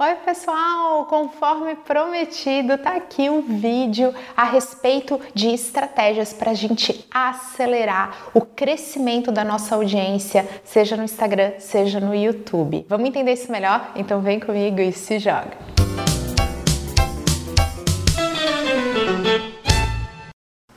Oi, pessoal! Conforme prometido, tá aqui um vídeo a respeito de estratégias para a gente acelerar o crescimento da nossa audiência, seja no Instagram, seja no YouTube. Vamos entender isso melhor? Então vem comigo e se joga!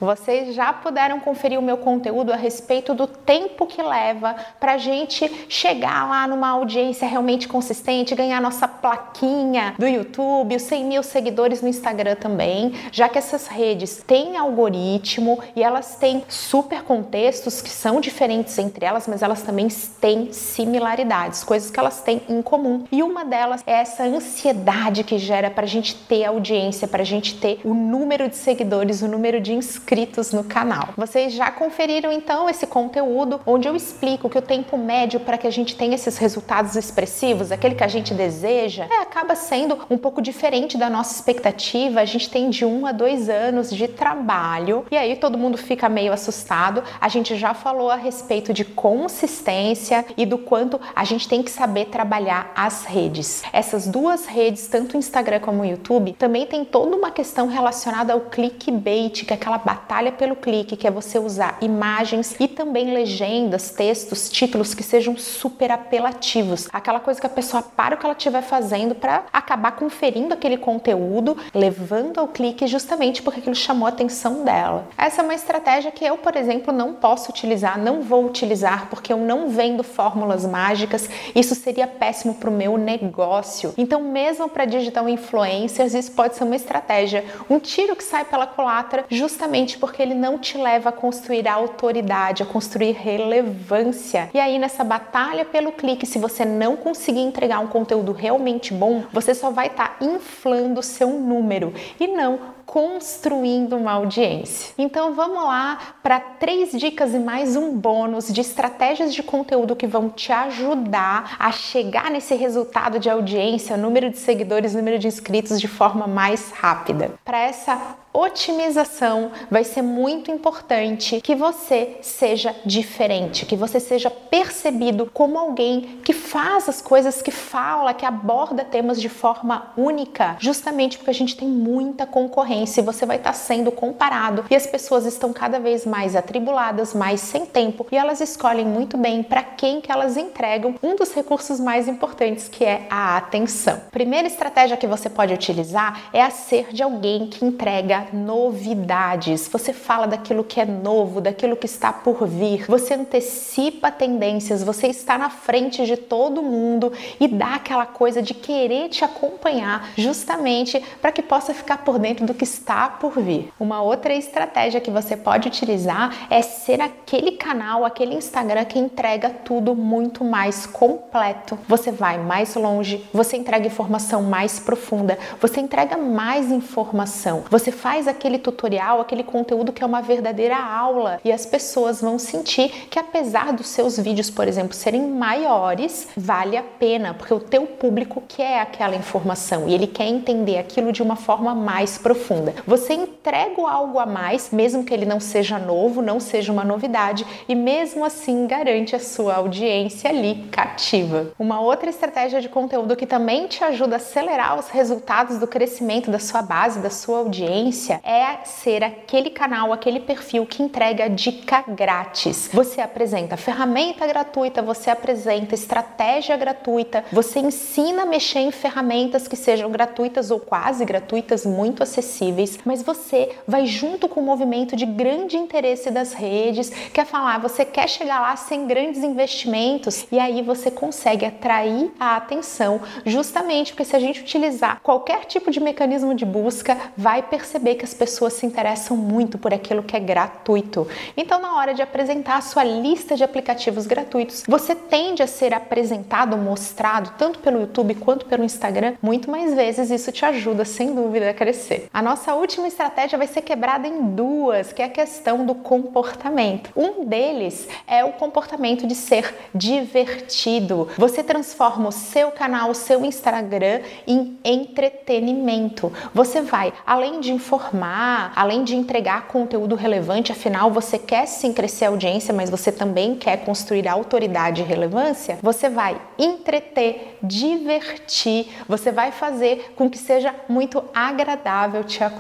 Vocês já puderam conferir o meu conteúdo a respeito do tempo que leva para a gente chegar lá numa audiência realmente consistente, ganhar nossa plaquinha do YouTube, os 100 mil seguidores no Instagram também, já que essas redes têm algoritmo e elas têm super contextos que são diferentes entre elas, mas elas também têm similaridades, coisas que elas têm em comum. E uma delas é essa ansiedade que gera para a gente ter audiência, para a gente ter o número de seguidores, o número de inscritos inscritos no canal. Vocês já conferiram então esse conteúdo onde eu explico que o tempo médio para que a gente tenha esses resultados expressivos, aquele que a gente deseja, é, acaba sendo um pouco diferente da nossa expectativa. A gente tem de um a dois anos de trabalho e aí todo mundo fica meio assustado. A gente já falou a respeito de consistência e do quanto a gente tem que saber trabalhar as redes. Essas duas redes, tanto o Instagram como o YouTube, também tem toda uma questão relacionada ao clickbait, que é aquela batalha pelo clique, que é você usar imagens e também legendas, textos, títulos que sejam super apelativos. Aquela coisa que a pessoa para o que ela estiver fazendo para acabar conferindo aquele conteúdo, levando ao clique justamente porque aquilo chamou a atenção dela. Essa é uma estratégia que eu, por exemplo, não posso utilizar, não vou utilizar porque eu não vendo fórmulas mágicas. Isso seria péssimo para o meu negócio. Então, mesmo para digital influencers, isso pode ser uma estratégia, um tiro que sai pela culatra, justamente justamente porque ele não te leva a construir a autoridade, a construir relevância. E aí nessa batalha pelo clique, se você não conseguir entregar um conteúdo realmente bom, você só vai estar tá inflando seu número e não construindo uma audiência. Então vamos lá para três dicas e mais um bônus de estratégias de conteúdo que vão te ajudar a chegar nesse resultado de audiência, número de seguidores, número de inscritos de forma mais rápida. Para essa otimização, vai ser muito importante que você seja diferente, que você seja percebido como alguém que faz as coisas, que fala, que aborda temas de forma única, justamente porque a gente tem muita concorrência e você vai estar sendo comparado e as pessoas estão cada vez mais atribuladas, mais sem tempo e elas escolhem muito bem para quem que elas entregam um dos recursos mais importantes que é a atenção. Primeira estratégia que você pode utilizar é a ser de alguém que entrega novidades. Você fala daquilo que é novo, daquilo que está por vir. Você antecipa tendências, você está na frente de todo mundo e dá aquela coisa de querer te acompanhar, justamente para que possa ficar por dentro do que está por vir. Uma outra estratégia que você pode utilizar é ser aquele canal, aquele Instagram que entrega tudo muito mais completo. Você vai mais longe, você entrega informação mais profunda, você entrega mais informação, você faz aquele tutorial, aquele conteúdo que é uma verdadeira aula e as pessoas vão sentir que apesar dos seus vídeos, por exemplo, serem maiores, vale a pena, porque o teu público quer aquela informação e ele quer entender aquilo de uma forma mais profunda. Você entrega algo a mais, mesmo que ele não seja novo, não seja uma novidade, e mesmo assim garante a sua audiência ali cativa. Uma outra estratégia de conteúdo que também te ajuda a acelerar os resultados do crescimento da sua base, da sua audiência, é ser aquele canal, aquele perfil que entrega dica grátis. Você apresenta ferramenta gratuita, você apresenta estratégia gratuita, você ensina a mexer em ferramentas que sejam gratuitas ou quase gratuitas, muito acessíveis, mas você vai junto com o movimento de grande interesse das redes, quer falar, você quer chegar lá sem grandes investimentos e aí você consegue atrair a atenção, justamente porque se a gente utilizar qualquer tipo de mecanismo de busca, vai perceber que as pessoas se interessam muito por aquilo que é gratuito. Então, na hora de apresentar a sua lista de aplicativos gratuitos, você tende a ser apresentado, mostrado, tanto pelo YouTube quanto pelo Instagram, muito mais vezes. Isso te ajuda, sem dúvida, a crescer. A nossa nossa última estratégia vai ser quebrada em duas, que é a questão do comportamento. Um deles é o comportamento de ser divertido. Você transforma o seu canal, o seu Instagram em entretenimento. Você vai, além de informar, além de entregar conteúdo relevante, afinal você quer sim crescer a audiência, mas você também quer construir autoridade e relevância, você vai entreter, divertir, você vai fazer com que seja muito agradável te acompanhar.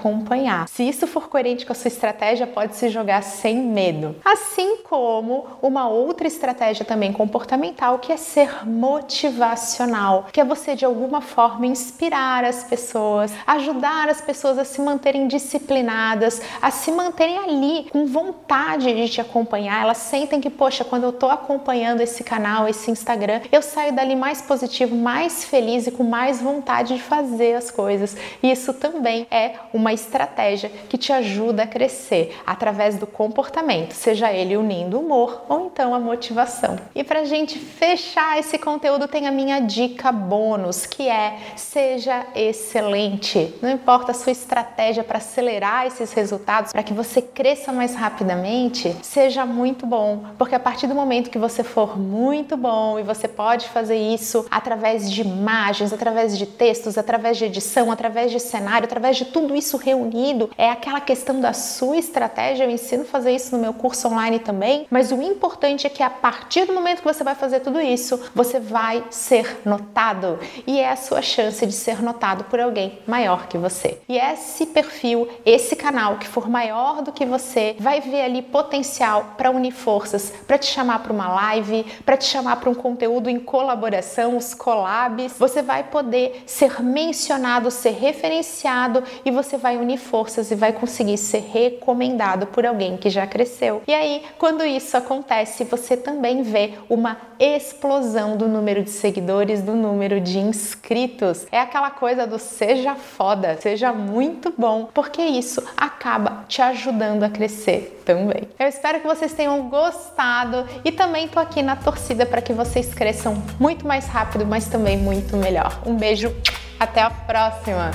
Se isso for coerente com a sua estratégia, pode se jogar sem medo. Assim como uma outra estratégia também comportamental que é ser motivacional, que é você de alguma forma inspirar as pessoas, ajudar as pessoas a se manterem disciplinadas, a se manterem ali com vontade de te acompanhar. Elas sentem que, poxa, quando eu tô acompanhando esse canal, esse Instagram, eu saio dali mais positivo, mais feliz e com mais vontade de fazer as coisas. Isso também é uma estratégia que te ajuda a crescer através do comportamento, seja ele unindo humor ou então a motivação. E pra gente fechar esse conteúdo, tem a minha dica bônus, que é seja excelente. Não importa a sua estratégia para acelerar esses resultados, para que você cresça mais rapidamente, seja muito bom, porque a partir do momento que você for muito bom e você pode fazer isso através de imagens, através de textos, através de edição, através de cenário, através de tudo isso reunido, é aquela questão da sua estratégia. Eu ensino a fazer isso no meu curso online também, mas o importante é que a partir do momento que você vai fazer tudo isso, você vai ser notado e é a sua chance de ser notado por alguém maior que você. E esse perfil, esse canal que for maior do que você, vai ver ali potencial para unir forças, para te chamar para uma live, para te chamar para um conteúdo em colaboração, os collabs. Você vai poder ser mencionado, ser referenciado e você vai unir forças e vai conseguir ser recomendado por alguém que já cresceu. E aí, quando isso acontece, você também vê uma explosão do número de seguidores, do número de inscritos. É aquela coisa do seja foda, seja muito bom, porque isso acaba te ajudando a crescer também. Eu espero que vocês tenham gostado e também tô aqui na torcida para que vocês cresçam muito mais rápido, mas também muito melhor. Um beijo, até a próxima!